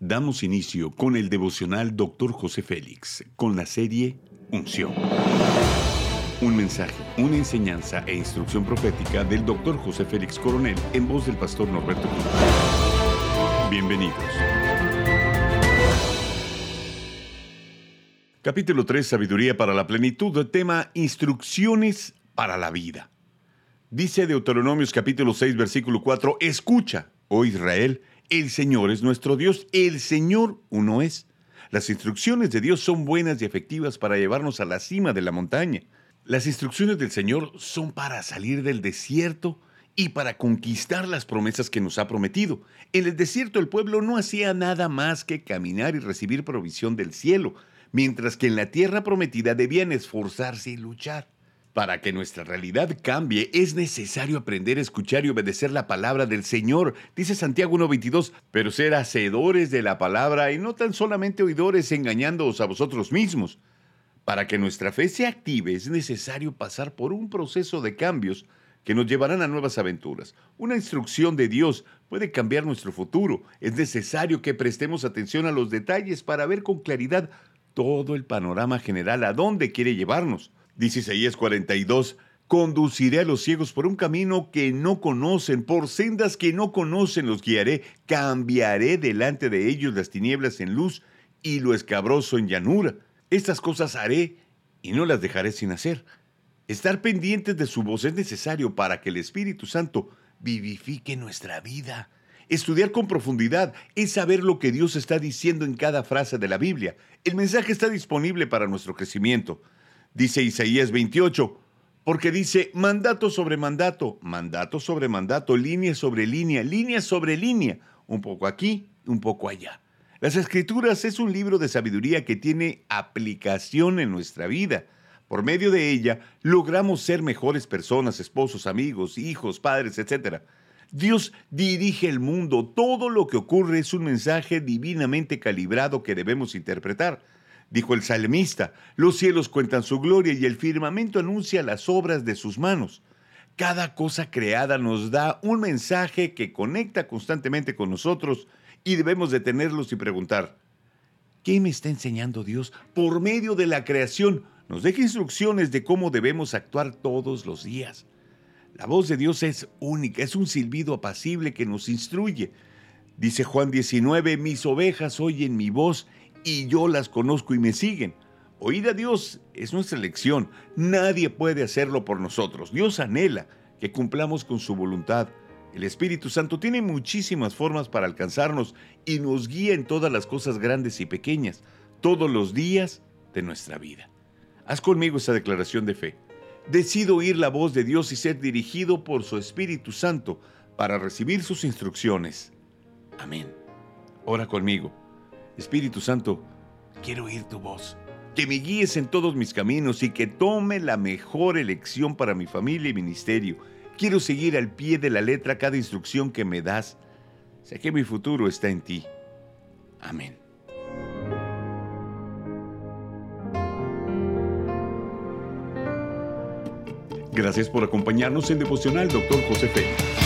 Damos inicio con el devocional Dr. José Félix, con la serie Unción. Un mensaje, una enseñanza e instrucción profética del Dr. José Félix Coronel en voz del pastor Norberto Cruz. Bienvenidos. Capítulo 3, Sabiduría para la Plenitud, tema Instrucciones para la vida. Dice Deuteronomios capítulo 6, versículo 4, Escucha, oh Israel, el Señor es nuestro Dios, el Señor uno es. Las instrucciones de Dios son buenas y efectivas para llevarnos a la cima de la montaña. Las instrucciones del Señor son para salir del desierto y para conquistar las promesas que nos ha prometido. En el desierto el pueblo no hacía nada más que caminar y recibir provisión del cielo, mientras que en la tierra prometida debían esforzarse y luchar. Para que nuestra realidad cambie, es necesario aprender a escuchar y obedecer la palabra del Señor, dice Santiago 1.22, pero ser hacedores de la palabra y no tan solamente oidores engañándoos a vosotros mismos. Para que nuestra fe se active es necesario pasar por un proceso de cambios que nos llevarán a nuevas aventuras. Una instrucción de Dios puede cambiar nuestro futuro. Es necesario que prestemos atención a los detalles para ver con claridad todo el panorama general a dónde quiere llevarnos. Dice Isaías 42, Conduciré a los ciegos por un camino que no conocen, por sendas que no conocen los guiaré, cambiaré delante de ellos las tinieblas en luz y lo escabroso en llanura. Estas cosas haré y no las dejaré sin hacer. Estar pendientes de su voz es necesario para que el Espíritu Santo vivifique nuestra vida. Estudiar con profundidad es saber lo que Dios está diciendo en cada frase de la Biblia. El mensaje está disponible para nuestro crecimiento dice Isaías 28, porque dice mandato sobre mandato, mandato sobre mandato, línea sobre línea, línea sobre línea, un poco aquí, un poco allá. Las escrituras es un libro de sabiduría que tiene aplicación en nuestra vida. Por medio de ella logramos ser mejores personas, esposos, amigos, hijos, padres, etc. Dios dirige el mundo. Todo lo que ocurre es un mensaje divinamente calibrado que debemos interpretar. Dijo el salmista, los cielos cuentan su gloria y el firmamento anuncia las obras de sus manos. Cada cosa creada nos da un mensaje que conecta constantemente con nosotros y debemos detenerlos y preguntar, ¿qué me está enseñando Dios por medio de la creación? Nos deja instrucciones de cómo debemos actuar todos los días. La voz de Dios es única, es un silbido apacible que nos instruye. Dice Juan 19, mis ovejas oyen mi voz y yo las conozco y me siguen. Oír a Dios es nuestra elección. Nadie puede hacerlo por nosotros. Dios anhela que cumplamos con su voluntad. El Espíritu Santo tiene muchísimas formas para alcanzarnos y nos guía en todas las cosas grandes y pequeñas, todos los días de nuestra vida. Haz conmigo esa declaración de fe. Decido oír la voz de Dios y ser dirigido por su Espíritu Santo para recibir sus instrucciones. Amén. Ora conmigo. Espíritu Santo, quiero oír tu voz, que me guíes en todos mis caminos y que tome la mejor elección para mi familia y ministerio. Quiero seguir al pie de la letra cada instrucción que me das. Sé que mi futuro está en ti. Amén. Gracias por acompañarnos en Devocional, Dr. José Félix.